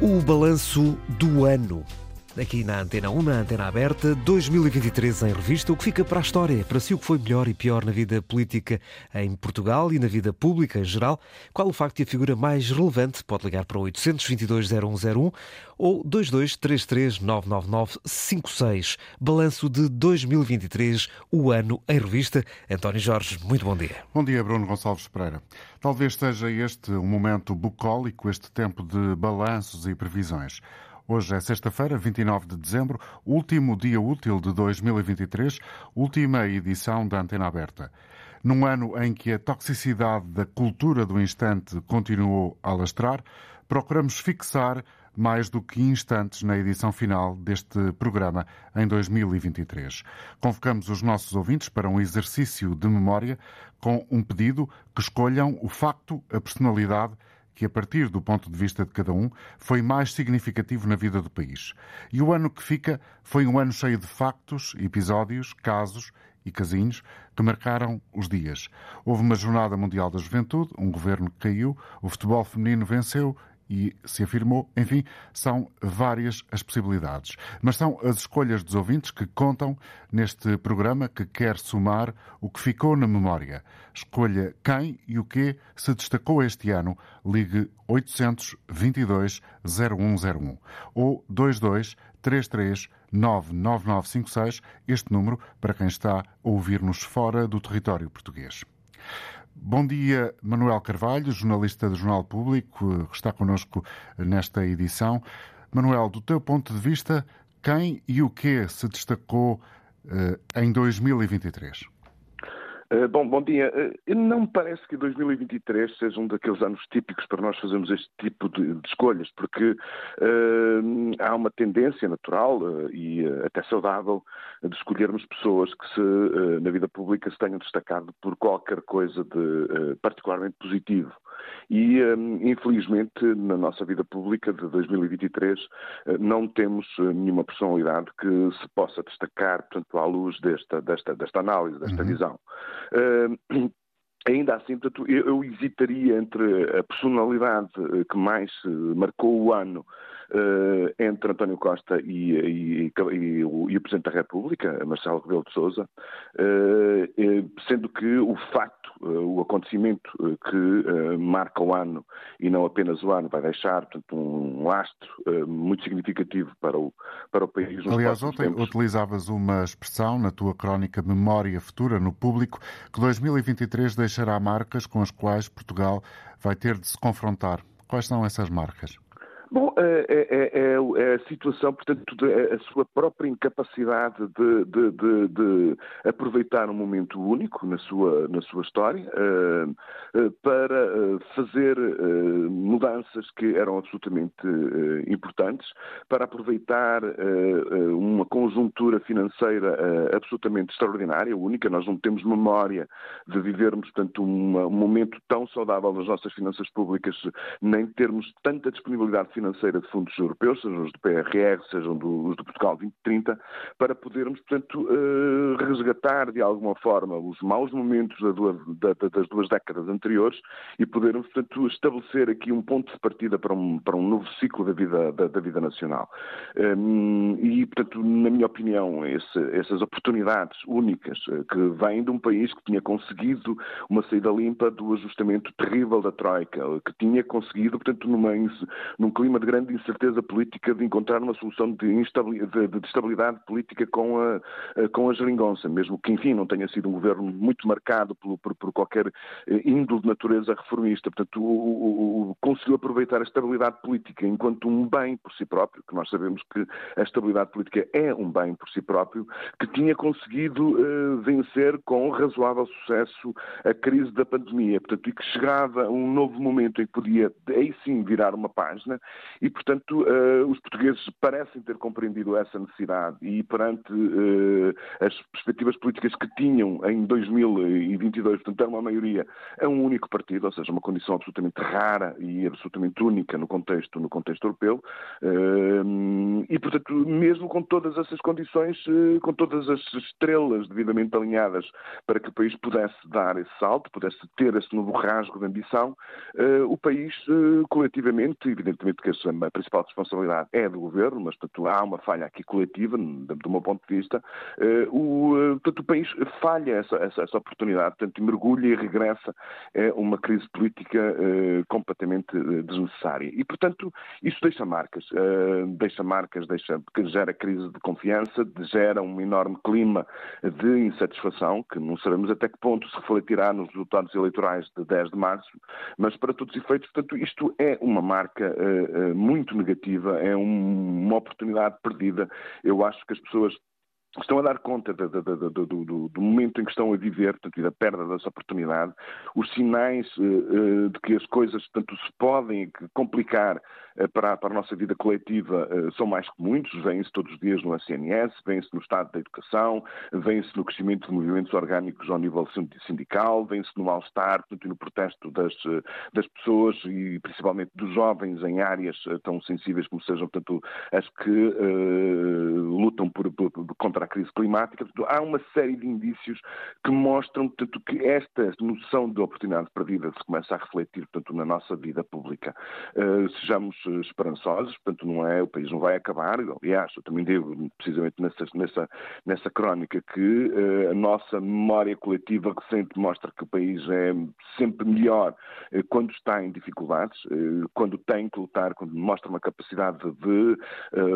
O balanço do ano. Aqui na Antena 1, na Antena Aberta, 2023 em revista, o que fica para a história, para si o que foi melhor e pior na vida política em Portugal e na vida pública em geral, qual o facto e a figura mais relevante, pode ligar para o 822-0101 ou 2233-99956. Balanço de 2023, o ano em revista. António Jorge, muito bom dia. Bom dia, Bruno Gonçalves Pereira. Talvez seja este um momento bucólico, este tempo de balanços e previsões. Hoje é sexta-feira, 29 de dezembro, último dia útil de 2023, última edição da Antena Aberta. Num ano em que a toxicidade da cultura do instante continuou a alastrar, procuramos fixar mais do que instantes na edição final deste programa em 2023. Convocamos os nossos ouvintes para um exercício de memória com um pedido que escolham o facto, a personalidade que, a partir do ponto de vista de cada um, foi mais significativo na vida do país. E o ano que fica foi um ano cheio de factos, episódios, casos e casinhos que marcaram os dias. Houve uma Jornada Mundial da Juventude, um governo que caiu, o futebol feminino venceu e se afirmou. Enfim, são várias as possibilidades. Mas são as escolhas dos ouvintes que contam neste programa que quer somar o que ficou na memória. Escolha quem e o que se destacou este ano. Ligue 822 0101 ou 22 33 99956, este número para quem está a ouvir-nos fora do território português. Bom dia, Manuel Carvalho, jornalista do Jornal Público, que está connosco nesta edição. Manuel, do teu ponto de vista, quem e o que se destacou uh, em 2023? Uh, bom, bom dia. Uh, não me parece que 2023 seja um daqueles anos típicos para nós fazermos este tipo de, de escolhas, porque uh, há uma tendência natural e até saudável de escolhermos pessoas que se, na vida pública se tenham destacado por qualquer coisa de particularmente positivo. E, infelizmente, na nossa vida pública de 2023, não temos nenhuma personalidade que se possa destacar, portanto, à luz desta, desta, desta análise, desta uhum. visão. Uh, ainda assim, eu, hesitaria entre a personalidade eh, que mais marcou o ano entre António Costa e, e, e, o, e, o, Presidente da República, Marcelo Rebelo de Sousa, uh, sendo que o facto, o acontecimento que marca o ano e não apenas o ano vai deixar portanto, um lastro muito significativo para o, para o país. Aliás, ontem tempos. utilizavas uma expressão na tua crónica Memória Futura no Público que 2023 deixará marcas com as quais Portugal vai ter de se confrontar. Quais são essas marcas? Bom, é, é, é, é, a situação, portanto, a sua própria incapacidade de, de, de, de, aproveitar um momento único na sua, na sua história para fazer mudanças que eram absolutamente importantes, para aproveitar uma conjuntura financeira absolutamente extraordinária, única. Nós não temos memória de vivermos, portanto, um momento tão saudável nas nossas finanças públicas, nem termos tanta disponibilidade financeira de fundos europeus, sejam os do PRR, sejam os do Portugal 2030, para podermos, portanto, eh, resgatar de alguma forma os maus momentos das duas décadas anteriores e podermos, portanto, estabelecer aqui um ponto de partida para um, para um novo ciclo da vida, da, da vida nacional. Ehm, e, portanto, na minha opinião, esse, essas oportunidades únicas eh, que vêm de um país que tinha conseguido uma saída limpa do ajustamento terrível da Troika, que tinha conseguido, portanto, numa, num clima clima de grande incerteza política de encontrar uma solução de, de, de estabilidade política com a, com a geringonça, mesmo que, enfim, não tenha sido um governo muito marcado por, por, por qualquer eh, índole de natureza reformista. Portanto, o, o, o, conseguiu aproveitar a estabilidade política enquanto um bem por si próprio, que nós sabemos que a estabilidade política é um bem por si próprio, que tinha conseguido uh, vencer com razoável sucesso a crise da pandemia. Portanto, e que chegava um novo momento em que podia, aí sim, virar uma página e, portanto, uh, os portugueses parecem ter compreendido essa necessidade e, perante uh, as perspectivas políticas que tinham em 2022, portanto, era uma maioria a um único partido, ou seja, uma condição absolutamente rara e absolutamente única no contexto, no contexto europeu. Uh, e, portanto, mesmo com todas essas condições, com todas as estrelas devidamente alinhadas para que o país pudesse dar esse salto, pudesse ter esse novo rasgo de ambição, o país, coletivamente, evidentemente, que a principal responsabilidade é do governo, mas portanto, há uma falha aqui coletiva, do meu ponto de vista. O, portanto, o país falha essa, essa, essa oportunidade, portanto, mergulha e regressa a uma crise política completamente desnecessária. E, portanto, isso deixa marcas. Deixa marcas, deixa, gera crise de confiança, gera um enorme clima de insatisfação, que não sabemos até que ponto se refletirá nos resultados eleitorais de 10 de março, mas para todos os efeitos, portanto, isto é uma marca uh, uh, muito negativa, é um, uma oportunidade perdida. Eu acho que as pessoas estão a dar conta do, do, do, do, momento em que estão a viver, portanto, e da perda dessa oportunidade, os sinais uh, de que as coisas, portanto, se podem complicar uh, para, para, a nossa vida coletiva uh, são mais que muitos, vêm-se todos os dias no SNS, vêm-se no estado da educação, vêm-se no crescimento de movimentos orgânicos ao nível sindical, vêm-se no mal-estar, portanto, e no protesto das, das pessoas e principalmente dos jovens em áreas tão sensíveis como sejam, portanto, as que lutam por, por, por, contra a crise climática. Portanto, há uma série de indícios que mostram portanto, que esta noção de oportunidade perdida se começa a refletir portanto, na nossa vida pública. Uh, sejamos esperançosos, portanto, não é, o país não vai acabar. Aliás, eu também digo, precisamente nessa, nessa, nessa crónica, que uh, a nossa memória coletiva recente mostra que o país é sempre melhor uh, quando está em dificuldades, quando tem que lutar, quando mostra uma capacidade de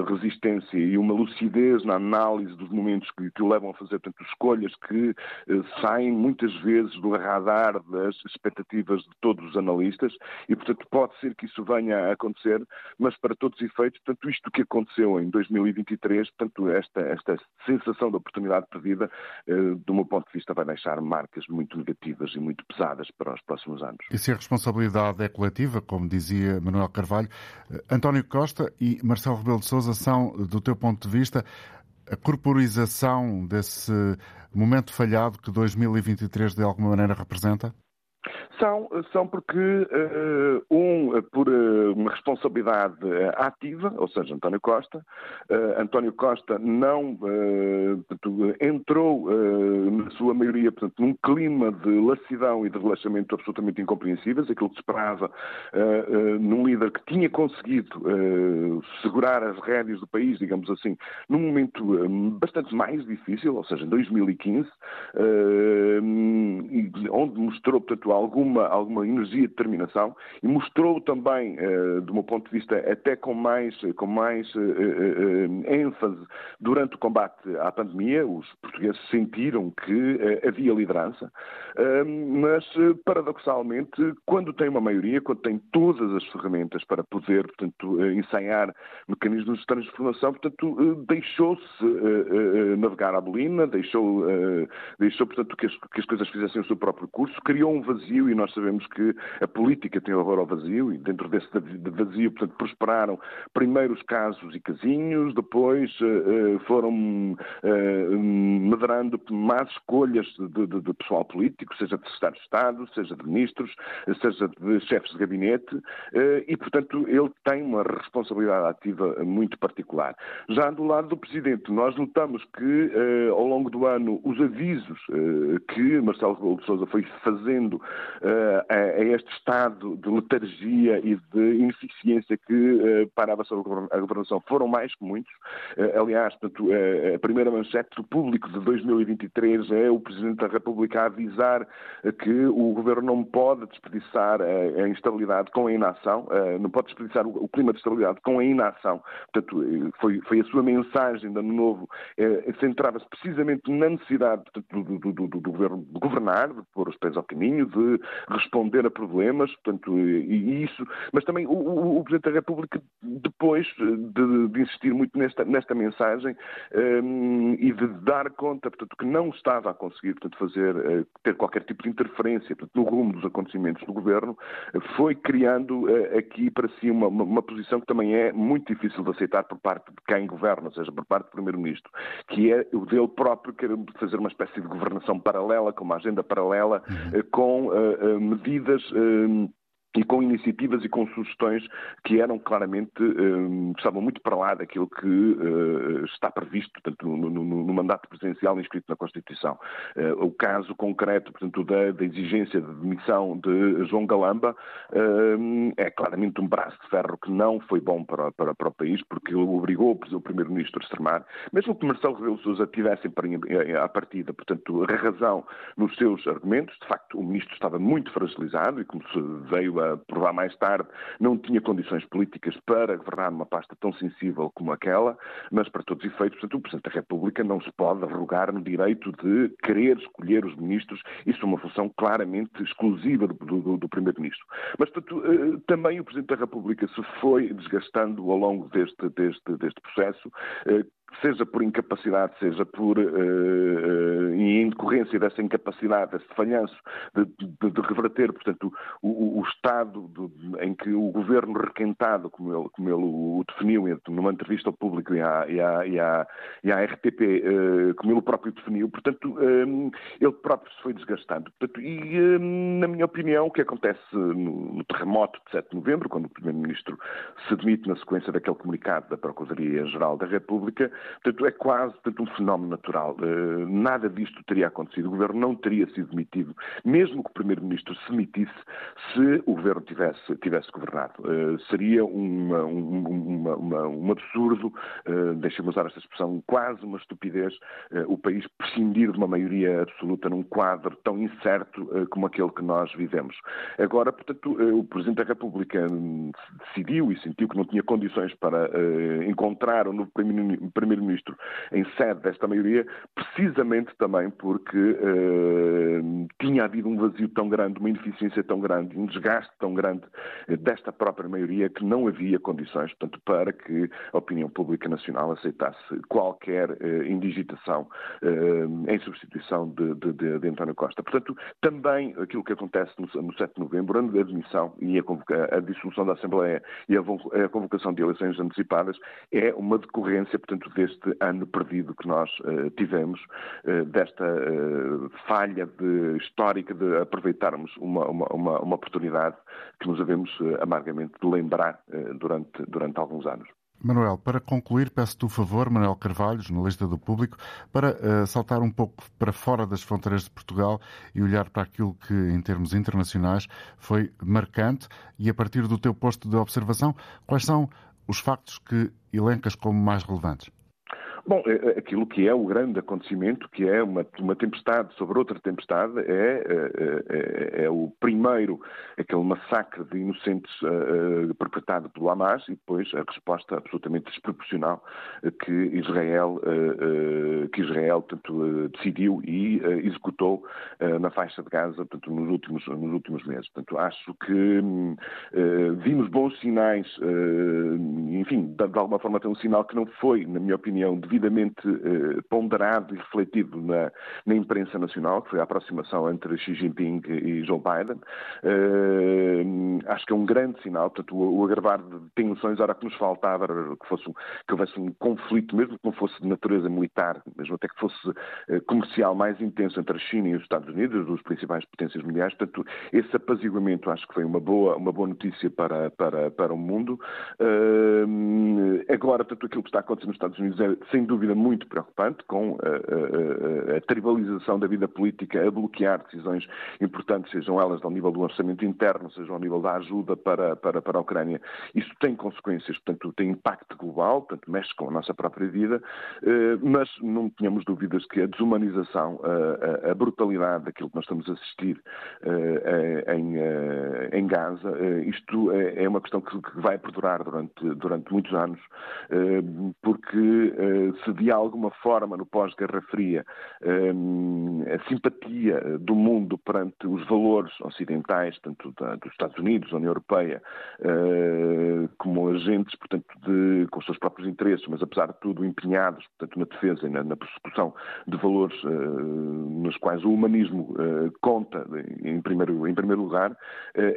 resistência e uma lucidez na análise dos momentos que, que o levam a fazer portanto, escolhas que eh, saem muitas vezes do radar das expectativas de todos os analistas e, portanto, pode ser que isso venha a acontecer, mas para todos os efeitos, portanto, isto que aconteceu em 2023, portanto, esta, esta sensação de oportunidade perdida, eh, do meu ponto de vista, vai deixar marcas muito negativas e muito pesadas para os próximos anos. E se a responsabilidade é coletiva, como dizia Manuel Carvalho, eh, António Costa e Marcelo Rebelo de Sousa são, do teu ponto de vista, a corporização desse momento falhado que 2023 de alguma maneira representa? São, são porque, uh, um, por uh, uma responsabilidade ativa, ou seja, António Costa. Uh, António Costa não entrou, na sua maioria, portanto, num clima de lassidão e de relaxamento absolutamente incompreensíveis, aquilo que se esperava num líder que tinha conseguido segurar as rédeas do país, digamos assim, num momento bastante mais difícil, ou seja, em 2015, onde mostrou, portanto, alguma, alguma energia e determinação e mostrou também, uh, do meu ponto de vista, até com mais, com mais uh, uh, ênfase durante o combate à pandemia. Os portugueses sentiram que havia liderança, mas, paradoxalmente, quando tem uma maioria, quando tem todas as ferramentas para poder, portanto, ensaiar mecanismos de transformação, portanto, deixou-se navegar à bolina, deixou, deixou portanto, que as, que as coisas fizessem o seu próprio curso, criou um vazio e nós sabemos que a política tem horror ao vazio e dentro desse vazio, portanto, prosperaram primeiro os casos e casinhos, depois uh, foram uh, medrando más escolhas de, de, de, pessoal político, seja de secretários de Estado, seja de ministros, seja de chefes de gabinete uh, e, portanto, ele tem uma responsabilidade ativa muito particular. Já do lado do Presidente, nós notamos que ao longo do ano os avisos que Marcelo Rebelo de Sousa foi fazendo uh, a, este estado de letargia e de ineficiência que uh, pairava sobre a governação foram mais que muitos. Uh, aliás, portanto, a primeira manchete do público de 2023 é o Presidente da República a avisar que o governo não pode desperdiçar a, a instabilidade com a inação, não pode desperdiçar o, o, clima de estabilidade com a inação. Portanto, foi, foi a sua mensagem de ano novo, centrava-se precisamente na necessidade portanto, do, do, do, do, governo de governar, de pôr os pés ao caminho, de responder a problemas, portanto, e, isso, mas também o, o, o Presidente da República, depois de, de insistir muito nesta, nesta mensagem um, e de dar conta, portanto, que não estava a conseguir, portanto, fazer, uh, ter qualquer tipo de interferência portanto, no rumo dos acontecimentos do governo, foi criando uh, aqui para si uma, uma, uma, posição que também é muito difícil de aceitar por parte de quem governa, ou seja, por parte do Primeiro-Ministro, que é o dele próprio querer fazer uma espécie de governação paralela, com uma agenda paralela, uhum. com uh, uh, medidas. E com iniciativas e com sugestões que eram claramente, uh, estavam muito para lá daquilo que uh, está previsto, portanto, no, no, no, mandato presidencial inscrito na Constituição. Uh, o caso concreto, portanto, da, da, exigência de demissão de João Galamba é claramente um braço de ferro que não foi bom para, para, para o país, porque obrigou o Primeiro-Ministro a extremar, mesmo que Marcelo Rebelo Sousa tivesse à partida, portanto, a razão nos seus argumentos, de facto, o Ministro estava muito fragilizado e, como se veio a provar mais tarde, não tinha condições políticas para governar numa pasta tão sensível como aquela, mas para todos os efeitos, portanto, o Presidente da República não se pode arrogar no direito de querer escolher os ministros, isso é uma função claramente exclusiva do, do, do Primeiro-Ministro. Mas, portanto, eh, também o Presidente da República se foi desgastando ao longo deste, deste, deste processo, eh, seja por incapacidade, seja por uh, em decorrência dessa incapacidade, desse falhanço de, de, de reverter, portanto, o, o estado de, em que o governo requentado, como ele, como ele o definiu numa entrevista ao público e à, e à, e à, e à RTP, uh, como ele próprio definiu, portanto, um, ele próprio se foi desgastando. Portanto, e, um, na minha opinião, o que acontece no, no terremoto de 7 de novembro, quando o Primeiro-Ministro se demite na sequência daquele comunicado da Procuradoria-Geral da República, Portanto, é quase portanto, um fenómeno natural. Uh, nada disto teria acontecido. O governo não teria sido demitido, mesmo que o primeiro-ministro se demitisse, se o governo tivesse, tivesse governado. Uh, seria uma, uma, uma, um absurdo, uh, deixa-me usar esta expressão, quase uma estupidez, o país prescindir de uma maioria absoluta num quadro tão incerto como aquele que nós vivemos. Agora, portanto, o Presidente da República decidiu e sentiu que não tinha condições para encontrar um novo primeiro Primeiro-Ministro em sede desta maioria, precisamente também porque uh, tinha havido um vazio tão grande, uma ineficiência tão grande, um desgaste tão grande uh, desta própria maioria que não havia condições, portanto, para que a opinião pública nacional aceitasse qualquer uh, indigitação em substituição de, de, de, de, António Costa. Portanto, também aquilo que acontece no, no 7 de novembro, a admissão e a, a dissolução da Assembleia e a, a convocação de eleições antecipadas é uma decorrência, portanto, deste ano perdido que nós uh, tivemos, uh, desta uh, falha de, histórica de aproveitarmos uma, uma, uma, uma oportunidade que nos havemos amargamente de lembrar durante, durante alguns anos. Manuel, para concluir, peço-te o favor, Manuel Carvalho, jornalista do Público, para uh, saltar um pouco para fora das fronteiras de Portugal e olhar para aquilo que, em termos internacionais, foi marcante e, a partir do teu posto de observação, quais são os factos que elencas como mais relevantes? Bom, é, é, aquilo que é o grande acontecimento, que é uma, uma tempestade sobre outra tempestade, é, é, é, é o primeiro, aquele massacre de inocentes uh, perpetrado pelo Hamas e depois a resposta absolutamente desproporcional que Israel, que Israel portanto, decidiu e executou na faixa de Gaza portanto, nos, últimos, nos últimos meses. Portanto, acho que vimos bons sinais, enfim, de, de alguma forma tem um sinal que não foi, na minha opinião, de devidamente eh, ponderado e refletido na, na, imprensa nacional, que foi a aproximação entre Xi Jinping e Joe Biden. Eh, acho que é um grande sinal, portanto, o, o agravar de tensões, era que nos faltava que, fosse, que houvesse um conflito, mesmo que não fosse de natureza militar, mesmo até que fosse eh, comercial mais intenso entre a China e os Estados Unidos, as principais potências mundiais. Portanto, esse apaziguamento acho que foi uma boa, uma boa notícia para, para, para o mundo. Agora, portanto, aquilo que está acontecendo nos Estados Unidos é, sem sem dúvida muito preocupante, com a, a, a, tribalização da vida política a bloquear decisões importantes, sejam elas ao nível do orçamento interno, sejam ao nível da ajuda para, para, para a Ucrânia. Isso tem consequências, portanto, tem impacto global, portanto, mexe com a nossa própria vida, eh, mas não tínhamos dúvidas que a desumanização, a, a brutalidade daquilo que nós estamos a assistir eh, em, eh, em Gaza, isto é, é uma questão que vai perdurar durante, durante muitos anos, porque se de alguma forma no pós-Guerra Fria hum, a simpatia do mundo perante os valores ocidentais, tanto dos Estados Unidos, da União Europeia, hum, como agentes, portanto, de, com os seus próprios interesses, mas apesar de tudo empenhados, portanto, na defesa e na, na persecução de valores hum, nos quais o humanismo conta em primeiro, em primeiro lugar,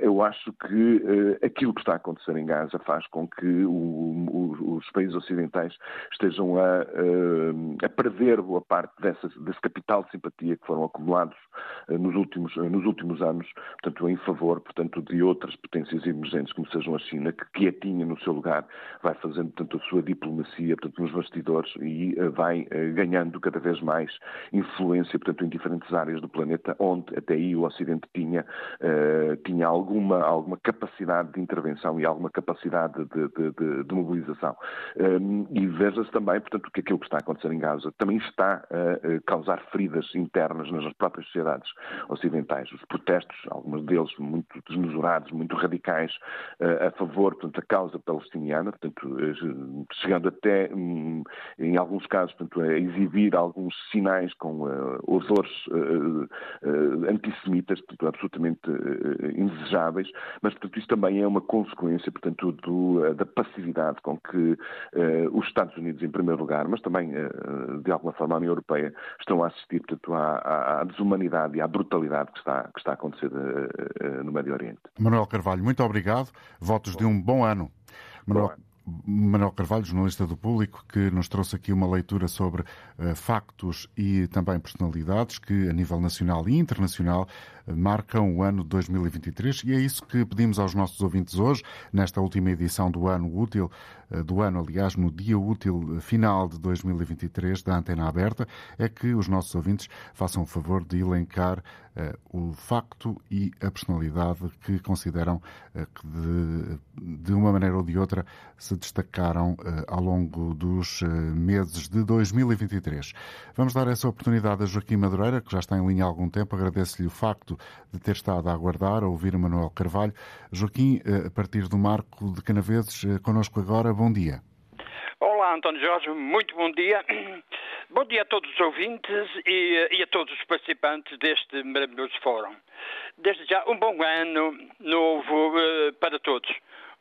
eu acho que aquilo que está a acontecer em Gaza faz com que o, o, os países ocidentais estejam a a perder boa parte dessa, desse capital de simpatia que foram acumulados nos, últimos, nos últimos anos, portanto, em favor, portanto, de outras potências emergentes, como sejam a China, que quietinha no seu lugar vai fazendo, portanto, a sua diplomacia, portanto, nos bastidores e vai ganhando cada vez mais influência, portanto, em diferentes áreas do planeta, onde até aí o Ocidente tinha, tinha alguma, alguma capacidade de intervenção e alguma capacidade de, de, de, de mobilização. Um, e veja-se também, portanto, que aquilo que está a acontecer em Gaza também está a causar feridas internas nas próprias sociedades ocidentais. Os protestos, alguns deles muito desmesurados, muito radicais, uh, a favor, portanto, da causa palestiniana, portanto, uh, chegando até, um, em alguns casos, portanto, a exibir alguns sinais com uh, odores antissemitas, portanto, absolutamente indesejáveis, mas, portanto, isso também é uma consequência, portanto, do, da passividade com que os Estados Unidos, em primeiro lugar, mas também, de alguma forma, a União Europeia, estão a assistir, portanto, à, à desumanidade e à brutalidade que está, que está a acontecer no Médio Oriente. Manuel Carvalho, muito obrigado. Votos de um bom ano. Manuel, Manuel Carvalho, jornalista do Público, que nos trouxe aqui uma leitura sobre uh, factos e também personalidades que, a nível nacional e internacional, uh, marcam o ano de 2023. E é isso que pedimos aos nossos ouvintes hoje, nesta última edição do ano útil, uh, do ano, aliás, no dia útil final de 2023 da Antena Aberta, é que os nossos ouvintes façam o favor de elencar o facto e a personalidade que consideram que, de, de uma maneira ou de outra, se destacaram uh, ao longo dos uh, meses de 2023. Vamos dar essa oportunidade a Joaquim Madureira, que já está em linha há algum tempo. Agradeço-lhe o facto de ter estado a aguardar, a ouvir o Manuel Carvalho. Joaquim, uh, a partir do Marco de Canaveses, connosco agora. Bom dia. Olá, António Jorge, muito bom dia. Bom dia a todos os ouvintes e, e, a todos os participantes deste maravilhoso fórum. Desde já, um bom ano novo uh, para todos.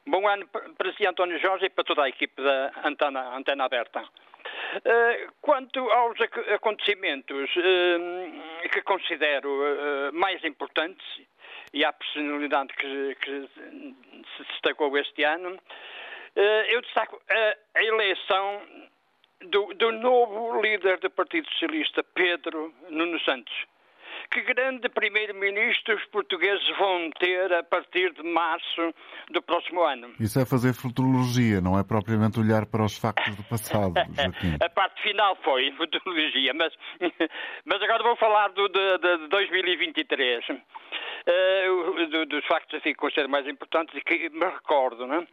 Bom ano para si, António Jorge, e para toda a equipe da Antena, Antena Aberta. Uh, quanto aos acontecimentos uh, que considero uh, mais importantes e à personalidade que, que, se destacou este ano, eu destaco a, a eleição do, do novo líder do Partido Socialista, Pedro Nuno Santos que grande primeiro-ministro os portugueses vão ter a partir de março do próximo ano. Isso é fazer futurologia, não é propriamente olhar para os factos do passado, Joaquim. a parte final foi futurologia, mas, mas agora vou falar do, de, de 2023. Uh, do, dos factos que considero mais importantes e que me recordo. Não é?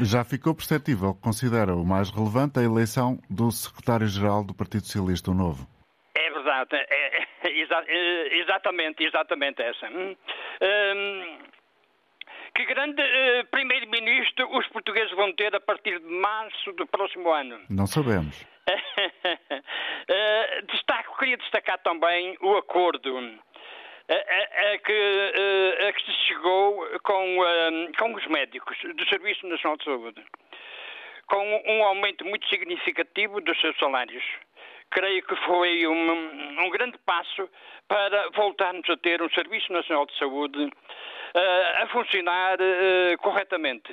Já ficou perceptível, considera o mais relevante a eleição do secretário-geral do Partido Socialista, o novo? Verdade, é, é, é exatamente, exatamente essa. Hum, hum, que grande uh, primeiro-ministro os portugueses vão ter a partir de março do próximo ano? Não sabemos. uh, destaco, queria destacar também o acordo a, a, que, a que se chegou com, com os médicos do Serviço Nacional de Saúde, com um aumento muito significativo dos seus salários creio que foi um, um, grande passo para voltarmos a ter um Serviço Nacional de Saúde uh, a funcionar uh, corretamente.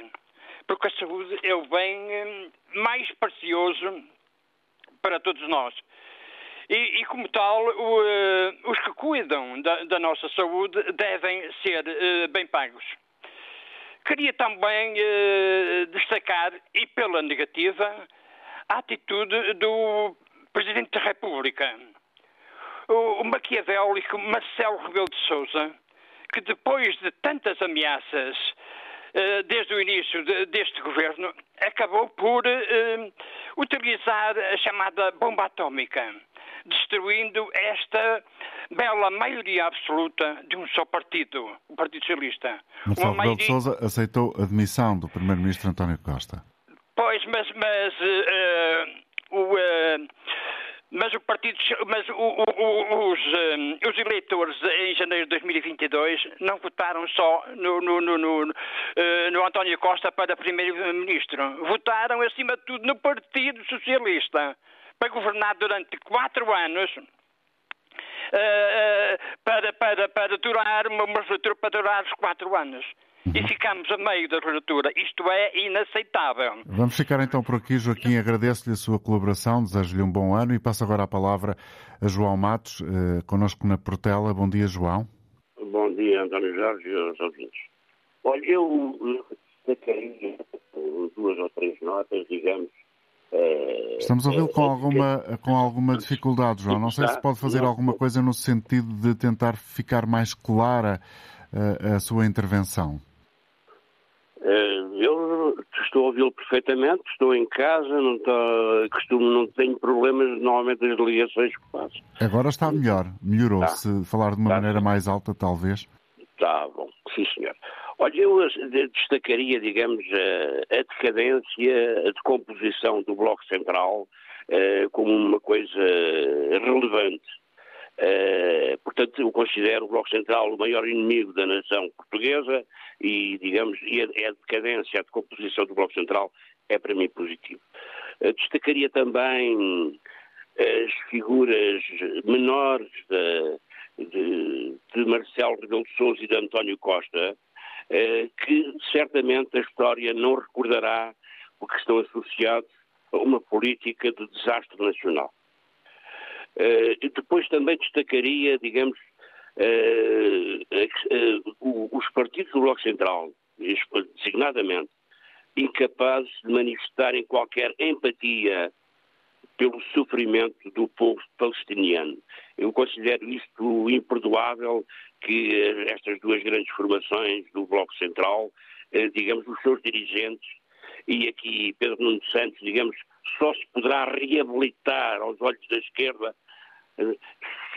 Porque a saúde é o bem uh, mais precioso para todos nós. E, e como tal, o, os que cuidam da, da, nossa saúde devem ser bem pagos. Queria também destacar, e pela negativa, a atitude do Presidente da República, o, maquiavélico Marcelo Rebelo de Sousa, que depois de tantas ameaças uh, desde o início de, deste governo, acabou por uh, utilizar a chamada bomba atómica, destruindo esta bela maioria absoluta de um só partido, o Partido Socialista. Marcelo Rebelo de Sousa aceitou a demissão do Primeiro-Ministro António Costa. Pois, mas, mas uh, mas o partido, mas o, o, os, um, os, eleitores em janeiro de 2022 não votaram só no, no, no, no, uh, no António Costa para primeiro-ministro. Votaram, acima de tudo, no Partido Socialista para governar durante quatro anos. Uh, para, para, para durar uma legislatura para durar os quatro anos. Uhum. E ficamos a meio da legislatura. Isto é inaceitável. Vamos ficar então por aqui. Joaquim, agradeço-lhe a sua colaboração, desejo-lhe um bom ano e passo agora a palavra a João Matos, eh, connosco na Portela. Bom dia, João. Bom dia, António Jorge e aos ouvintes. Olha, eu destacaria duas ou três notas, digamos. Eh, Estamos a ouvi-lo com, alguma, com alguma dificuldade, João. Não sei se pode fazer alguma coisa no sentido de tentar ficar mais clara a, eh, a sua intervenção. Eh, eu estou a ouvi-lo perfeitamente, estou em casa, não, estou, costumo, não tenho problemas normalmente das ligações que faço. Agora está melhor, melhorou. Tá. Se falar de uma tá. maneira mais alta, talvez. Está bom, sim senhor. Olha, eu destacaria, digamos, a, a decadência, a decomposição do Bloco Central como uma coisa relevante. Uh, portanto, eu considero o Bloco Central o maior inimigo da nação portuguesa e, digamos, e a, a decadência, a decomposição do Bloco Central é para mim positivo. Uh, destacaria também as figuras menores de, de, de Marcelo Rebelo de Sousa e de António Costa, uh, que certamente a história não recordará porque estão associados a uma política de desastre nacional. Uh, depois também destacaria, digamos, uh, os partidos do Bloco Central, designadamente, incapazes de manifestarem qualquer empatia pelo sofrimento do povo palestiniano. Eu considero isto imperdoável que estas duas grandes formações do Bloco Central, digamos, os seus dirigentes, e aqui Pedro Nuno Santos, digamos, só se poderá reabilitar aos olhos da esquerda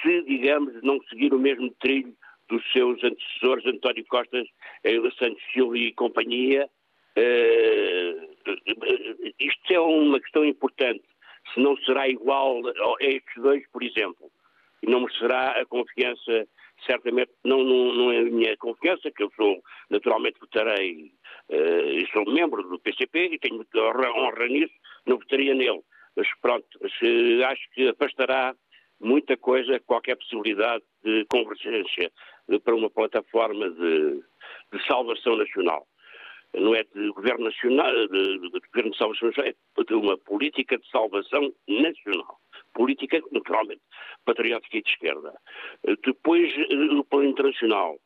se, digamos, não seguir o mesmo trilho dos seus antecessores, António Costa, Santos Silva e companhia. Uh, isto é uma questão importante. Se não será igual a estes dois, por exemplo, e não merecerá a confiança, certamente, não, não, não é a minha confiança, que eu sou, naturalmente votarei, uh, e sou membro do PCP e tenho honra nisso, não votaria nele. Mas pronto, acho que afastará muita coisa, qualquer possibilidade de convergência para uma plataforma de, de salvação nacional. Não é de governo nacional, de, de, governo de salvação nacional, é de uma política de salvação nacional. Política, naturalmente, patriótica e de esquerda. Depois, no plano internacional,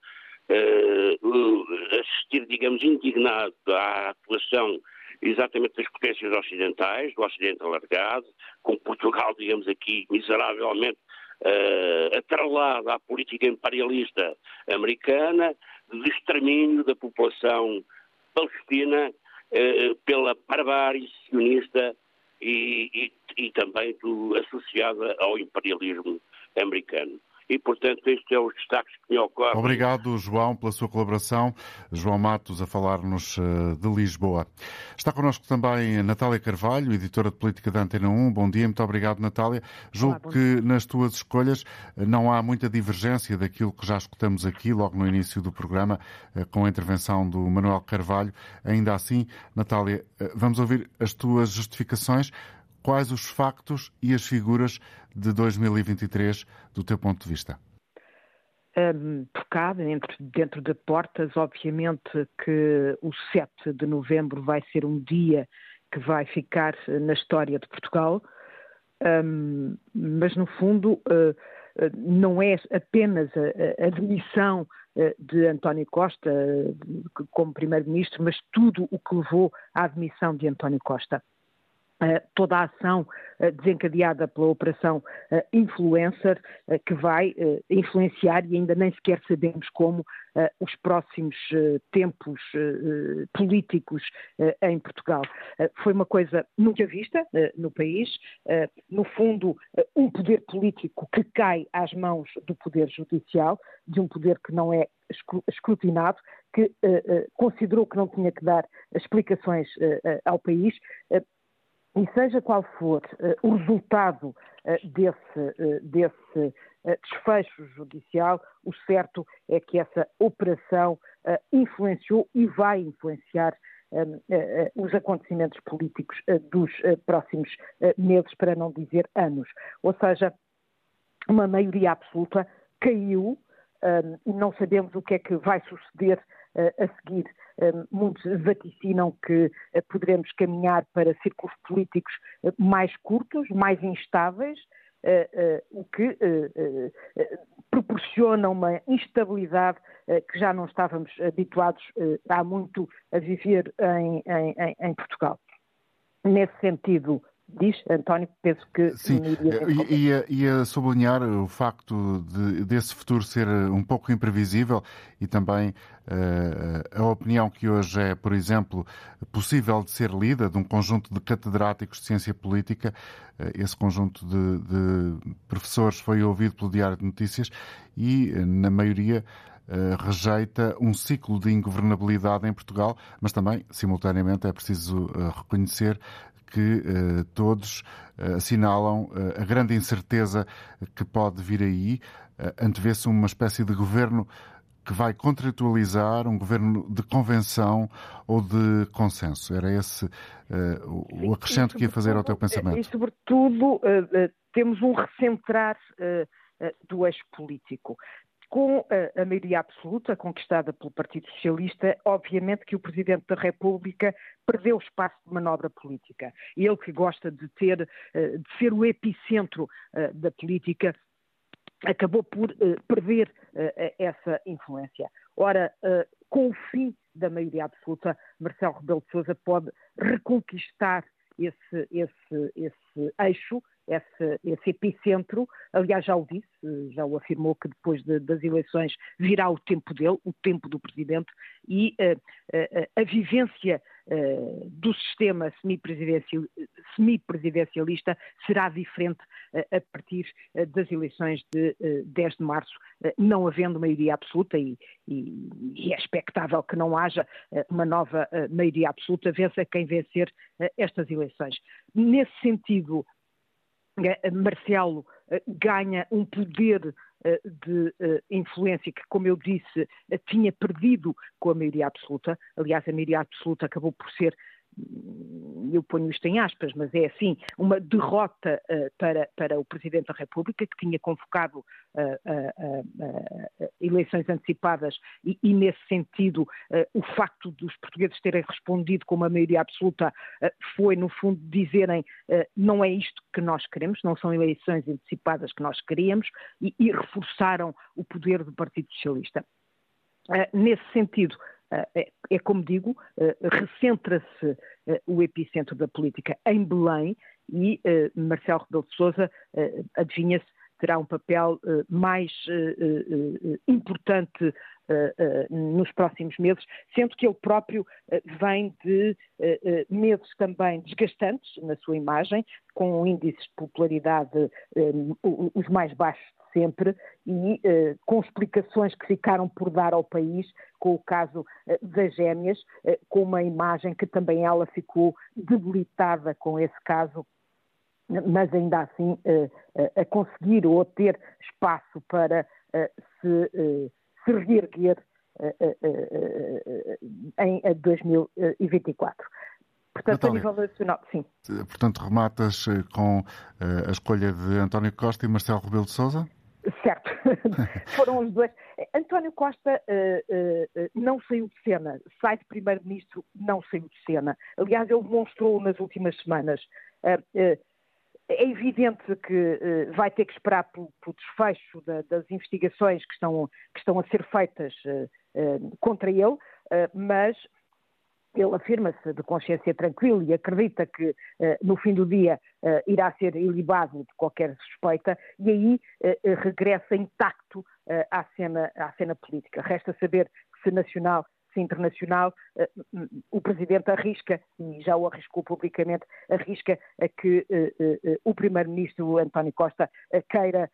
uh, assistir, digamos, indignado à atuação exatamente das potências ocidentais, do Ocidente alargado, com Portugal, digamos aqui, miseravelmente uh, atrelado à política imperialista americana, de extermínio da população palestina uh, pela barbárie sionista e, e, e também do, associada ao imperialismo americano e, portanto, este é os destaques que me ocorrem. Obrigado, João, pela sua colaboração. João Matos a falar-nos eh, de Lisboa. Está connosco também Natália Carvalho, editora de política da Antena 1. Bom dia, muito obrigado, Natália. Julgo Olá, que nas tuas escolhas eh, não há muita divergência daquilo que já escutamos aqui logo no início do programa, eh, com a intervenção do Manuel Carvalho. Ainda assim, Natália, vamos ouvir as tuas justificações quais os factos e as figuras de 2023 do teu ponto de vista? Um, dentro, de portas, obviamente que o 7 de novembro vai ser um dia que vai ficar na história de Portugal, um, mas no fundo uh, não é apenas a, a demissão de António Costa como Primeiro-Ministro, mas tudo o que levou à admissão de António Costa. Uh, toda a ação uh, desencadeada pela operação uh, Influencer, que vai influenciar e ainda nem sequer sabemos como os próximos tempos políticos em Portugal. foi uma coisa nunca vista no país. no fundo, um poder político que cai às mãos do poder judicial, de um poder que não é escrutinado, que considerou que não tinha que dar explicações ao país e seja qual for uh, o resultado uh, desse, uh, desse desfecho judicial, o certo é que essa operação influenciou e vai influenciar os acontecimentos políticos dos próximos meses, para não dizer anos. Ou seja, uma maioria absoluta caiu e não sabemos o que é que vai suceder a seguir. Muitos vaticinam que poderemos caminhar para círculos políticos mais curtos, mais instáveis, o que proporciona uma instabilidade que já não estávamos habituados há muito a viver em, em, em Portugal. Nesse sentido, diz, António, penso que... Sim, ia, ia sublinhar o facto de, desse futuro ser um pouco imprevisível e também uh, a opinião que hoje é, por exemplo, possível de ser lida de um conjunto de catedráticos de ciência política. Uh, esse conjunto de, de professores foi ouvido pelo Diário de Notícias e, na maioria, Uh, rejeita um ciclo de ingovernabilidade em Portugal, mas também, simultaneamente, é preciso uh, reconhecer que uh, todos uh, assinalam uh, a grande incerteza que pode vir aí. Antevê-se uma espécie de governo que vai contratualizar, um governo de convenção ou de consenso. Era esse o acrescento que ia fazer ao teu pensamento. E, sobretudo, temos um recentrar do eixo político. Com a, a, maioria absoluta conquistada pelo Partido Socialista, obviamente que o Presidente da República perdeu espaço de manobra política. Ele que gosta de ter, eh, de ser o epicentro eh, da política, acabou por eh, perder essa influência. Ora, com o fim da maioria absoluta, Marcelo Rebelo de Sousa pode reconquistar esse, esse, esse eixo esse, esse epicentro. Aliás, já o disse, já o afirmou que depois de, das eleições virá o tempo dele, o tempo do presidente, e uh, a vivência uh, do sistema semipresidencialista será diferente a partir das eleições de 10 de março, não havendo maioria absoluta, e, e, e, é expectável que não haja uma nova maioria absoluta, vença quem vencer estas eleições. Nesse sentido, Marcelo eh, ganha um poder eh, de influência que, como eu disse, tinha perdido com a maioria absoluta. Aliás, a maioria absoluta acabou por ser eu ponho isto em aspas, mas é assim, uma derrota uh, para, para o Presidente da República, que tinha convocado uh, uh, eleições antecipadas e, e nesse sentido, o facto dos portugueses terem respondido com uma maioria absoluta foi, no fundo, dizerem não é isto que nós queremos, não são eleições antecipadas que nós queríamos, e, e reforçaram o poder do Partido Socialista. nesse sentido, é, é, como digo, eh, recentra-se eh, o epicentro da política em Belém e Marcelo Rebelo de Sousa, adivinha-se, terá um papel mais importante nos próximos meses, sendo que ele próprio vem de meses também desgastantes na sua imagem, com índices de popularidade os mais baixos sempre e eh, com explicações que ficaram por dar ao país, com o caso eh, das gêmeas, eh, com uma imagem que também ela ficou debilitada com esse caso, mas ainda assim a conseguir ou a ter espaço para se, se reerguer em 2024. Portanto, Natália, a nível nacional, sim. Portanto, rematas com a escolha de António Costa e Marcelo Rebelo de Sousa? Certo, foram os dois. António Costa uh, uh, não saiu de cena, sai de primeiro-ministro, não saiu de cena. Aliás, ele demonstrou nas últimas semanas. Uh, é evidente que vai ter que esperar pelo, pelo desfecho da, das investigações que estão, que estão a ser feitas contra ele, mas ele afirma-se de consciência tranquila e acredita que eh, no fim do dia eh, irá ser ilibado de qualquer suspeita e aí eh, regressa intacto à, cena, à cena política. Resta saber se nacional se internacional, o Presidente arrisca, e já o arriscou publicamente, arrisca a que o Primeiro-Ministro António Costa queira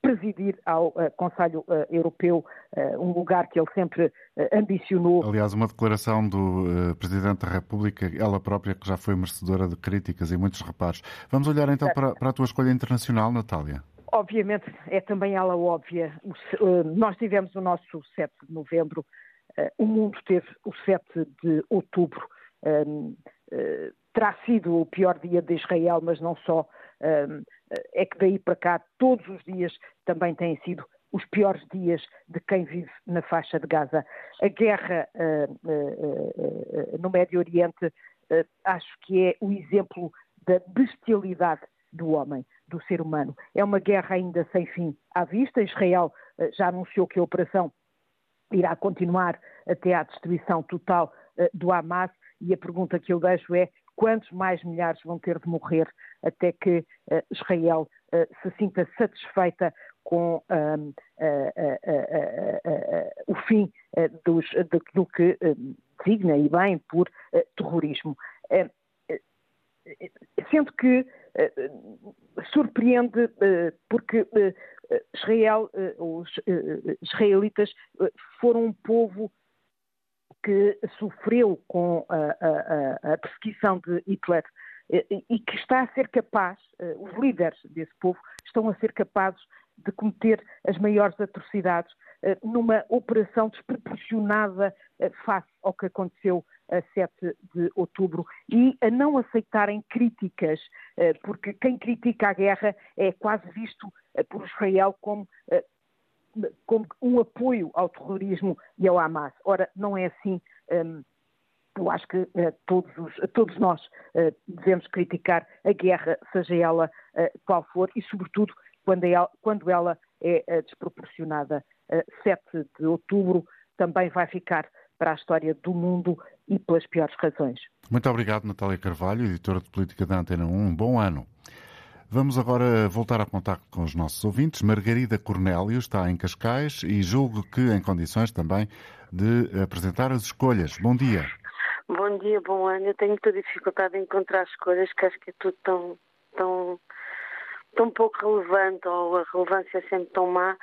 presidir ao uh, Conselho uh, Europeu, uh, um lugar que ele sempre ambicionou. Aliás, uma declaração do Presidente da República, ela própria que já foi merecedora de críticas e muitos reparos. Vamos olhar então para, para a tua escolha internacional, Natália. Obviamente, é também ela óbvia. Nós tivemos o nosso 7 de novembro, o mundo teve o 7 de outubro. Terá sido o pior dia de Israel, mas não só é que daí para cá todos os dias também têm sido os piores dias de quem vive na faixa de Gaza. A guerra no Médio Oriente acho que é o exemplo da bestialidade do homem, do ser humano. É uma guerra ainda sem fim à vista. Israel já anunciou que a operação irá continuar até à destruição total do Hamas e a pergunta que eu deixo é quantos mais milhares vão ter de morrer até que uh, Israel uh, se sinta satisfeita com o fim dos, do que designa e bem por terrorismo. Sendo que surpreende porque Israel, os israelitas foram um povo que sofreu com a, a, a perseguição de Hitler e que está a ser capaz, eh, os líderes desse povo estão a ser capazes de cometer as maiores atrocidades eh, numa operação desproporcionada eh, face ao que aconteceu a 7 de outubro e a não aceitarem críticas, porque quem critica a guerra é quase visto por Israel como como um apoio ao terrorismo e ao Hamas. Ora, não é assim. Um, eu acho que uh, todos, os, todos, nós uh, devemos criticar a guerra, seja ela uh, qual for, e sobretudo quando, é, quando ela é desproporcionada. 7 de outubro também vai ficar para a história do mundo e pelas piores razões. Muito obrigado, Natália Carvalho, editora de política da Antena 1. Um bom ano. Vamos agora voltar a contato com os nossos ouvintes. Margarida Cornélio está em Cascais e julgo que em condições também de apresentar as escolhas. Bom dia. Bom dia, bom ano. Eu tenho muita dificuldade em encontrar escolhas, que acho que é tudo tão, tão, tão pouco relevante, ou a relevância é sempre tão má,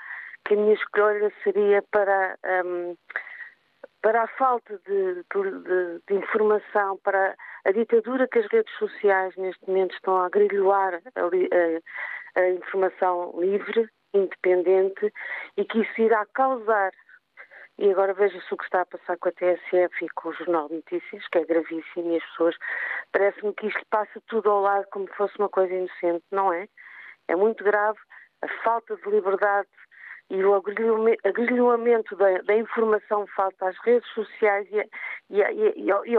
que a minha escolha seria para, um, para a falta de, de, de informação, para a ditadura que as redes sociais neste momento estão a grilhoar a, a, a informação livre, independente e que isso irá causar e agora veja-se o que está a passar com a TSF e com o Jornal de Notícias, que é gravíssimo, e as pessoas, parece-me que isto passa tudo ao lado como se fosse uma coisa inocente, não é? É muito grave a falta de liberdade e o agrilhoamento da, da informação falta às redes sociais e, e, e, e, e,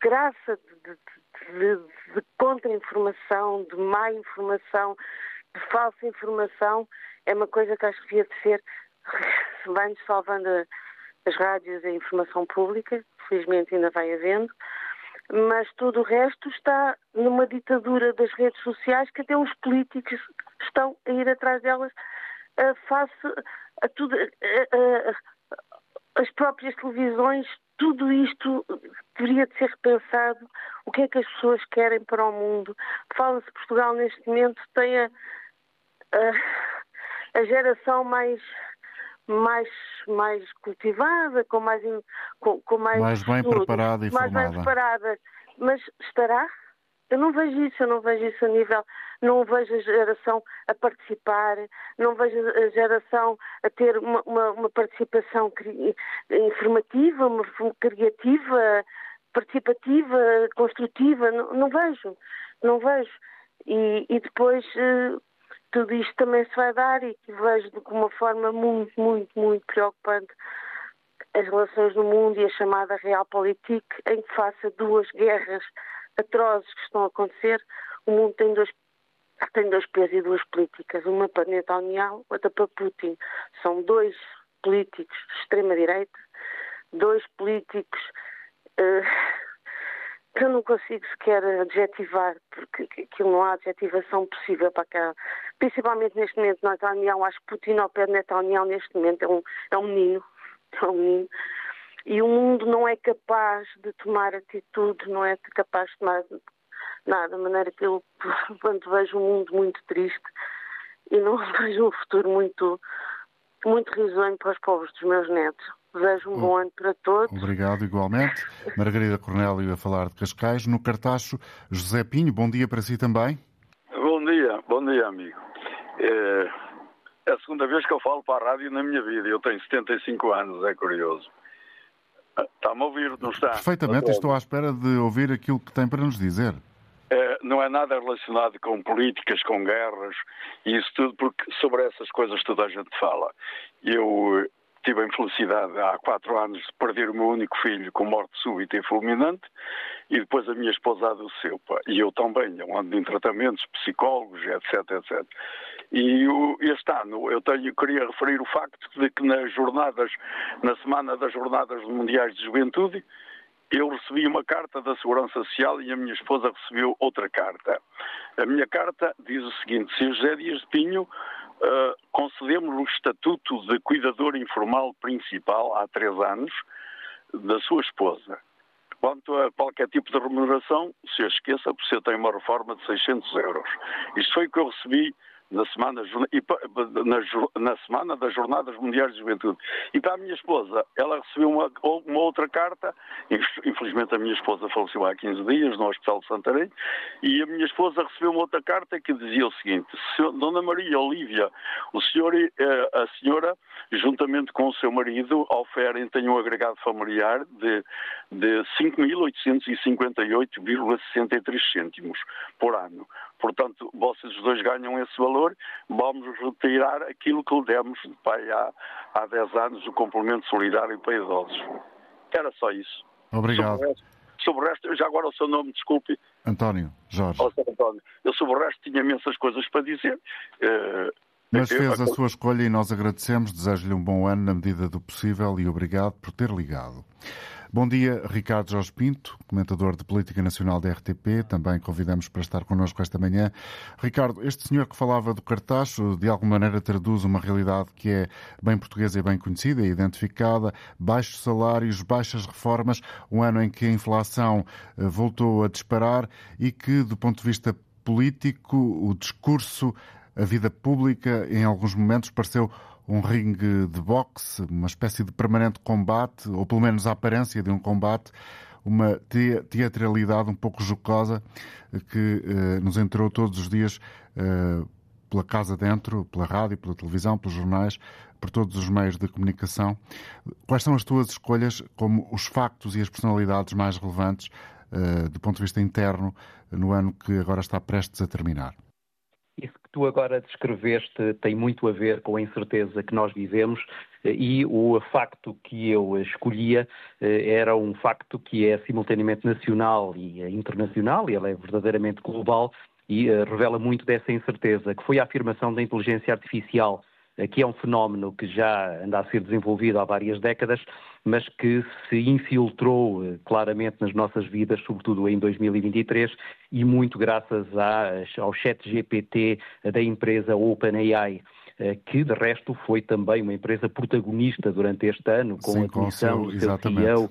graça de, de, de, de contra-informação, de má informação, de falsa informação, é uma coisa que acho que devia de ser, vai-nos salvando as rádios e a informação pública, felizmente ainda vai havendo, mas todo o resto está numa ditadura das redes sociais que até os políticos estão a ir atrás delas face a tudo, a, a, as próprias televisões tudo isto deveria de ser repensado. O que é que as pessoas querem para o mundo? Fala-se Portugal neste momento tem a, a, a, geração mais mais mais cultivada, com mais com, com mais mais bem preparada e mais formada. bem preparada, mas estará? Eu não vejo isso, eu não vejo isso a nível, não vejo a geração a participar, não vejo a geração a ter uma, uma, uma participação informativa, uma criativa, participativa, construtiva, não, não vejo, não vejo. E, e depois uh, tudo isto também se vai dar e vejo de uma forma muito, muito, muito preocupante as relações no mundo e a chamada realpolitik, em que faça duas guerras atrozes que estão a acontecer, o mundo tem dois tem dois pesos e duas políticas, uma para Netanyahu, outra para Putin. São dois políticos de extrema-direita, dois políticos uh, que eu não consigo sequer adjetivar, porque aquilo não há adjetivação possível para cá. Principalmente neste momento, Netanyahu, acho que Putin ao pé de Netanyahu neste momento é um, é um menino, é um menino e o mundo não é capaz de tomar atitude, não é capaz de tomar nada, de maneira que eu, quando vejo um mundo muito triste e não vejo um futuro muito, muito risonho para os povos dos meus netos. Desejo um bom ano para todos. Obrigado, igualmente. Margarida Cornélio a falar de Cascais. No Cartacho, José Pinho, bom dia para si também. Bom dia, bom dia, amigo. É, é a segunda vez que eu falo para a rádio na minha vida. Eu tenho 75 anos, é curioso. Está-me a ouvir, não está? Perfeitamente, estou à espera de ouvir aquilo que tem para nos dizer. É, não é nada relacionado com políticas, com guerras e isso tudo, porque sobre essas coisas toda a gente fala. Eu tive a infelicidade há quatro anos de perder o meu único filho com morte súbita e fulminante e depois a minha esposa adoeceu. Pá. E eu também, eu ando em tratamentos, psicólogos, etc, etc. E o, este ano eu tenho, queria referir o facto de que nas jornadas, na semana das Jornadas Mundiais de Juventude, eu recebi uma carta da Segurança Social e a minha esposa recebeu outra carta. A minha carta diz o seguinte: Sr. José Dias de Pinho uh, concedemos o estatuto de cuidador informal principal há três anos da sua esposa. Quanto a qualquer tipo de remuneração, se esqueça, porque você tem uma reforma de 600 euros. Isto foi o que eu recebi na semana, na, na, semana das Jornadas Mundiais de Juventude. E para a minha esposa, ela recebeu uma, uma, outra carta, infelizmente a minha esposa faleceu há 15 dias no Hospital de Santarém, e a minha esposa recebeu uma outra carta que dizia o seguinte, Dona Maria Olívia, o senhor e eh, a senhora, juntamente com o seu marido, oferem, têm um agregado familiar de, de 5.858,63 cêntimos por ano. Portanto, vocês dois ganham esse valor, vamos retirar aquilo que lhe demos pai, há, há 10 anos, o complemento solidário para idosos. Era só isso. Obrigado. Sobre o resto, sobre o resto já agora o seu nome, desculpe. António Jorge. Oh, António. Eu sobre o resto tinha imensas coisas para dizer. Uh, mas fez a sua escolha e nós agradecemos, desejo-lhe um bom ano na medida do possível e obrigado por ter ligado. Bom dia, Ricardo Jorge Pinto, comentador de Política Nacional da RTP. Também convidamos para estar connosco esta manhã. Ricardo, este senhor que falava do cartacho, de alguma maneira traduz uma realidade que é bem portuguesa e bem conhecida e identificada. Baixos salários, baixas reformas, um ano em que a inflação eh, voltou a disparar e que, do ponto de vista político, o discurso, a vida pública, em alguns momentos pareceu um ringue de boxe, uma espécie de permanente combate, ou pelo menos a aparência de um combate, uma teatralidade um pouco jocosa que eh, nos entrou todos os dias eh, pela casa dentro, pela rádio, pela televisão, pelos jornais, por todos os meios de comunicação. Quais são as tuas escolhas como os factos e as personalidades mais relevantes eh, do ponto de vista interno no ano que agora está prestes a terminar? Isso que tu agora descreveste tem muito a ver com a incerteza que nós vivemos eh, e o facto que eu escolhia eh, era um facto que é simultaneamente nacional e é internacional, e ele é verdadeiramente global e eh, revela muito dessa incerteza, que foi a afirmação da inteligência artificial que é um fenómeno que já anda a ser desenvolvido há várias décadas, mas que se infiltrou eh, claramente nas nossas vidas, sobretudo em 2023, e muito graças ao chat GPT da empresa OpenAI eh, que de resto foi também uma empresa protagonista durante este ano, com Sim, a admissão do seu CEO,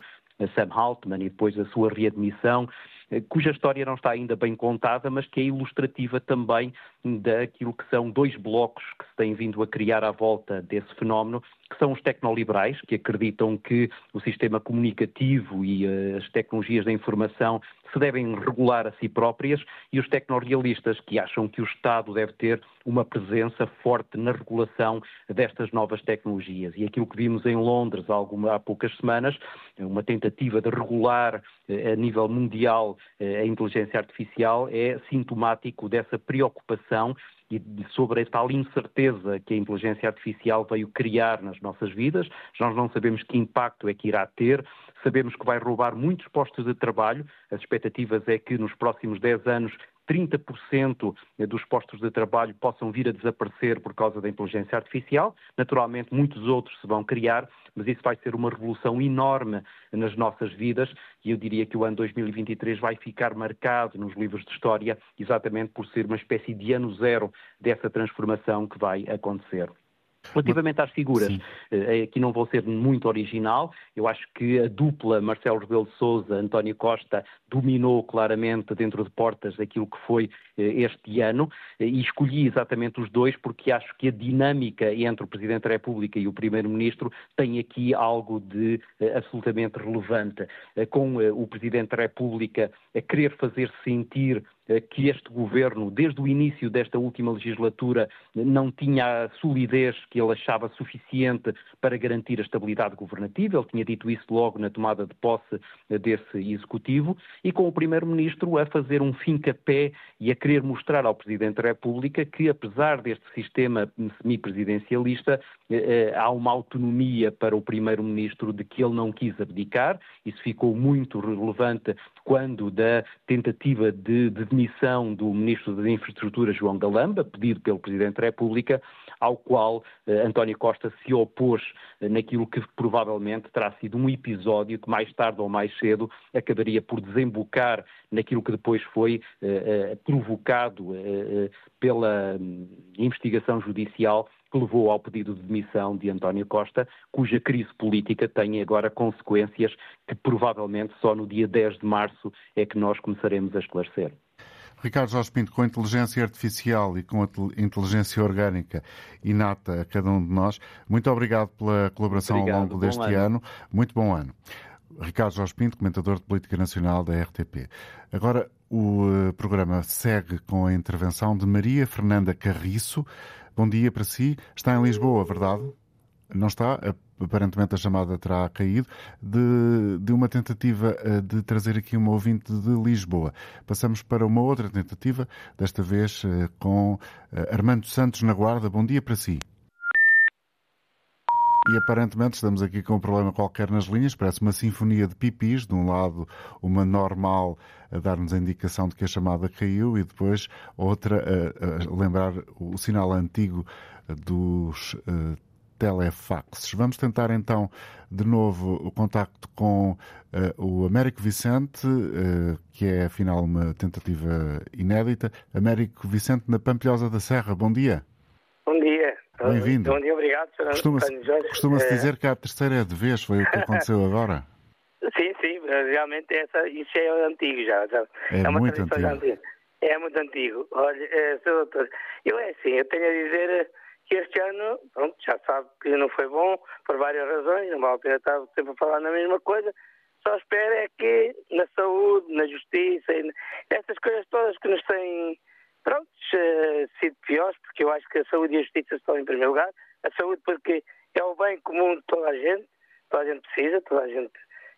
Sam Altman, e depois a sua readmissão, eh, cuja história não está ainda bem contada, mas que é ilustrativa também daquilo que são dois blocos que se têm vindo a criar à volta desse fenómeno, que são os tecnoliberais, que acreditam que o sistema comunicativo e uh, as tecnologias da informação se devem regular a si próprias, e os tecnorealistas, que acham que o Estado deve ter uma presença forte na regulação destas novas tecnologias. E aquilo que vimos em Londres há, poucas semanas, uma tentativa de regular uh, a nível mundial uh, a inteligência artificial, é sintomático dessa preocupação e sobre a tal incerteza que a inteligência artificial veio criar nas nossas vidas. Nós não sabemos que impacto é que irá ter, sabemos que vai roubar muitos postos de trabalho. As expectativas é que nos próximos 10 anos 30% dos postos de trabalho possam vir a desaparecer por causa da inteligência artificial. Naturalmente, muitos outros se vão criar, mas isso vai ser uma revolução enorme nas nossas vidas e eu diria que o ano 2023 vai ficar marcado nos livros de história exatamente por ser uma espécie de ano zero dessa transformação que vai acontecer. Relativamente às figuras, Sim. Eh, aqui não vou ser muito original, eu acho que a dupla Marcelo Rebelo de Sousa, António Costa, dominou claramente dentro de portas aquilo que foi eh, este ano eh, e escolhi exatamente os dois porque acho que a dinâmica entre o Presidente da República e o Primeiro-Ministro tem aqui algo de absolutamente relevante. Com o Presidente da República a querer fazer sentir que este governo, desde o início desta última legislatura, não tinha a solidez que ele achava suficiente para garantir a estabilidade governativa. Ele tinha dito isso logo na tomada de posse desse executivo e com o primeiro-ministro a fazer um fim-capé e a querer mostrar ao Presidente da República que, apesar deste sistema semipresidencialista, eh, há uma autonomia para o Primeiro-Ministro de que ele não quis abdicar. Isso ficou muito relevante quando da tentativa de, de demissão do Ministro das Infraestruturas, João Galamba, pedido pelo Presidente da República, ao qual eh, António Costa se opôs eh, naquilo que provavelmente terá sido um episódio que mais tarde ou mais cedo acabaria por desembocar naquilo que depois foi eh, provocado pela hum, investigação judicial que levou ao pedido de demissão de António Costa, cuja crise política tem agora consequências que provavelmente só no dia 10 de março é que nós começaremos a esclarecer. Ricardo Jorge Pinto, com a inteligência artificial e com a inteligência orgânica inata a cada um de nós, muito obrigado pela colaboração obrigado, ao longo deste ano. ano. Muito bom ano. Ricardo Jorge Pinto, comentador de política nacional da RTP. Agora o eh, programa segue com a intervenção de Maria Fernanda Carriço, Bom dia para si. Está em Lisboa, verdade? Não está? Aparentemente a chamada terá caído, de, de uma tentativa eh, de trazer aqui uma ouvinte de Lisboa. Passamos para uma outra tentativa, desta vez eh, com eh, Armando Santos na Guarda. Bom dia para si. E aparentemente estamos aqui com um problema qualquer nas linhas, parece uma sinfonia de pipis, de um lado uma normal a dar-nos a indicação de que a chamada caiu e depois outra a, a lembrar o sinal antigo dos uh, telefaxes. Vamos tentar então de novo o contacto com uh, o Américo Vicente, uh, que é afinal uma tentativa inédita. Américo Vicente na Pampilhosa da Serra, bom dia. Bom dia. Bem-vindo. Bom dia, obrigado. Costuma-se costuma é... dizer que a terceira é de vez, foi o que aconteceu agora? Sim, sim, realmente essa, isso é antigo já. já. É, é muito antigo. É muito antigo. Olha, é, doutor, eu é assim, eu tenho a dizer que este ano, pronto, já sabe que não foi bom, por várias razões, não vale a pena estar sempre a falar na mesma coisa, só espero é que na saúde, na justiça, essas coisas todas que nos têm pronto, uh, sido piores, porque eu acho que a saúde e a justiça estão em primeiro lugar. A saúde porque é o bem comum de toda a gente, toda a gente precisa, toda a gente.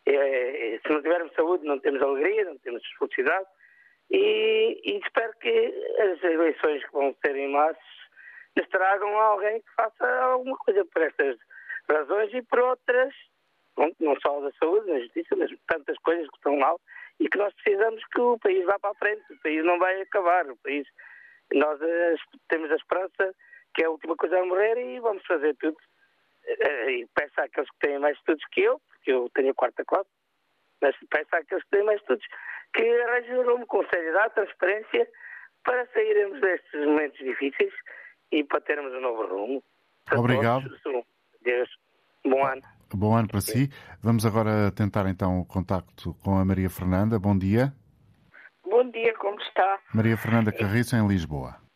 É, se não tivermos saúde, não temos alegria, não temos felicidade. E, e espero que as eleições que vão ser em março nos tragam alguém que faça alguma coisa por estas razões e por outras, não só da saúde, da justiça, mas tantas coisas que estão mal e que nós precisamos que o país vá para a frente. O país não vai acabar. O país, nós eh, temos a esperança que é a última coisa a morrer e vamos fazer tudo. Eh, e peço àqueles que têm mais estudos que eu, porque eu tenho a quarta classe, mas peço àqueles que têm mais estudos que arranjem rumo com seriedade, transparência, para sairmos destes momentos difíceis e para termos um novo rumo. Obrigado. Deus, bom ano. Bom ano para si. Vamos agora tentar então o contacto com a Maria Fernanda. Bom dia. Bom dia, como está? Maria Fernanda Carriço, em Lisboa.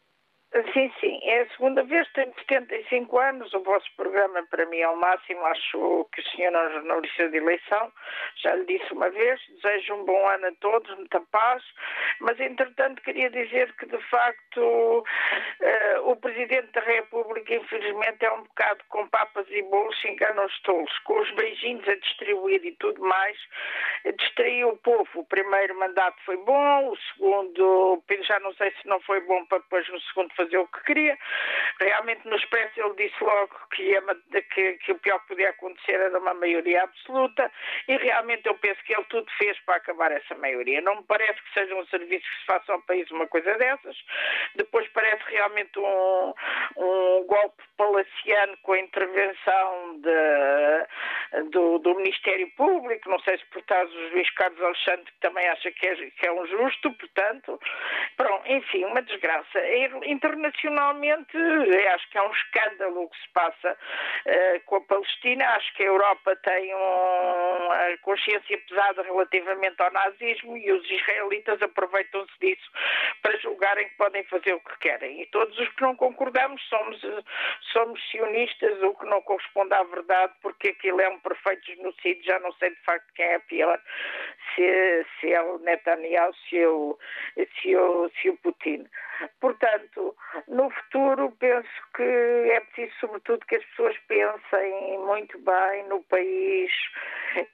Sim, sim. É a segunda vez, tenho 75 anos. O vosso programa, para mim, é o máximo. Acho que o senhor é um jornalista de eleição. Já lhe disse uma vez. Desejo um bom ano a todos, muita paz. Mas, entretanto, queria dizer que, de facto, uh, o Presidente da República, infelizmente, é um bocado com papas e bolos, engana os tolos. Com os beijinhos a distribuir e tudo mais, distraiu o povo. O primeiro mandato foi bom, o segundo, já não sei se não foi bom para depois no segundo fazer o que queria. Realmente no Expresso ele disse logo que, ia, que, que o pior que podia acontecer era uma maioria absoluta e realmente eu penso que ele tudo fez para acabar essa maioria. Não me parece que seja um serviço que se faça ao país uma coisa dessas. Depois parece realmente um, um golpe palaciano com a intervenção de, do, do, Ministério Público, não sei se por trás o juiz Carlos Alexandre que também acha que é, que é um justo, portanto, pronto, enfim, uma desgraça. Internacionalmente, acho que é um escândalo o que se passa uh, com a Palestina, acho que a Europa tem um, a consciência pesada relativamente ao nazismo e os israelitas aproveitam-se disso para julgarem que podem fazer o que querem. E todos os que não concordamos somos somos sionistas, o que não corresponde à verdade, porque aquilo é um perfeito genocídio, já não sei de facto quem é pior. se, se é o Netanyahu, se é o, se, é o, se é o Putin. Portanto, no futuro penso que é preciso, sobretudo, que as pessoas pensem muito bem no país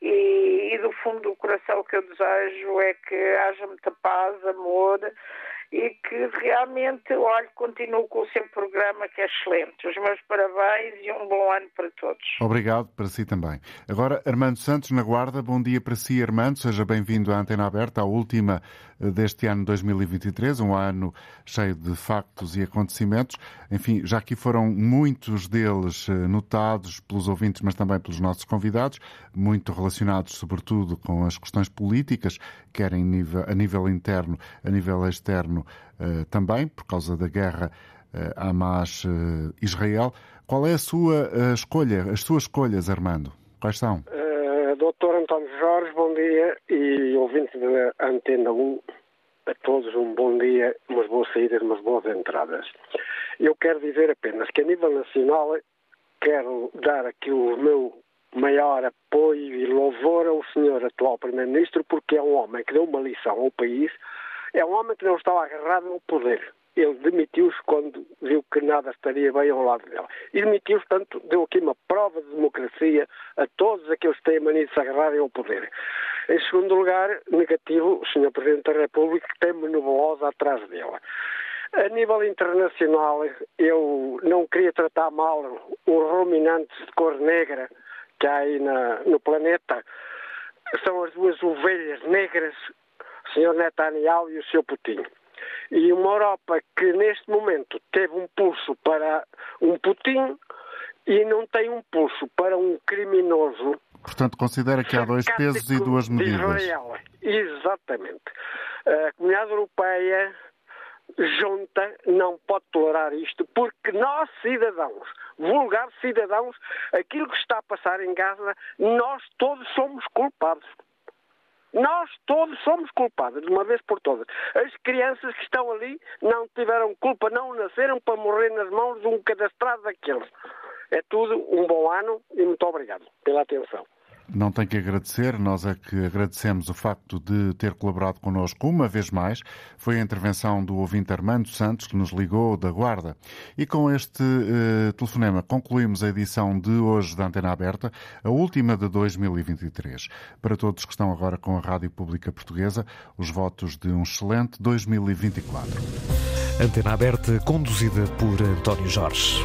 e, e do fundo do coração o que eu desejo é que haja muita paz, amor e que realmente, olhe, continuo com o seu programa que é excelente. Os meus parabéns e um bom ano para todos. Obrigado, para si também. Agora, Armando Santos, na Guarda, bom dia para si, Armando. Seja bem-vindo à Antena Aberta, a última eh, deste ano 2023, um ano cheio de factos e acontecimentos. Enfim, já aqui foram muitos deles eh, notados pelos ouvintes, mas também pelos nossos convidados, muito relacionados, sobretudo, com as questões políticas, quer a nível, a nível interno, a nível externo uh, também, por causa da guerra uh, Hamas-Israel. Qual é a sua escolha, as suas escolhas, Armando? Quais são? Uh, Doutor António Jorge, bom dia e ouvintes da Antena 1, a todos um bom dia, umas boas saídas, umas boas entradas. Eu quero dizer apenas que a nível nacional quero dar aqui o meu maior apoio e louvor ao senhor atual Primeiro-Ministro porque é um homem que deu uma lição ao país é um homem que não estava agarrado no poder. Ele demitiu-se quando viu que nada estaria bem ao lado dele. E demitiu-se, portanto, deu aqui uma prova de democracia a todos aqueles que têm mania de se agarrarem ao poder. Em segundo lugar, negativo, o Sr. Presidente da República, tem uma nebulosa atrás dele. A nível internacional, eu não queria tratar mal os ruminantes de cor negra que há aí na, no planeta. São as duas ovelhas negras Sr. Netanyahu e o Sr. Putin. E uma Europa que neste momento teve um pulso para um Putin e não tem um pulso para um criminoso. Portanto, considera que há dois pesos e duas medidas. Exatamente. A comunidade europeia junta não pode tolerar isto porque nós, cidadãos, vulgares cidadãos, aquilo que está a passar em Gaza, nós todos somos culpados. Nós todos somos culpados, de uma vez por todas. As crianças que estão ali não tiveram culpa, não nasceram para morrer nas mãos de um cadastrado daqueles. É tudo um bom ano e muito obrigado pela atenção. Não tem que agradecer, nós é que agradecemos o facto de ter colaborado connosco uma vez mais. Foi a intervenção do ouvinte Armando Santos que nos ligou da Guarda. E com este uh, telefonema concluímos a edição de hoje da Antena Aberta, a última de 2023. Para todos que estão agora com a Rádio Pública Portuguesa, os votos de um excelente 2024. Antena Aberta, conduzida por António Jorge.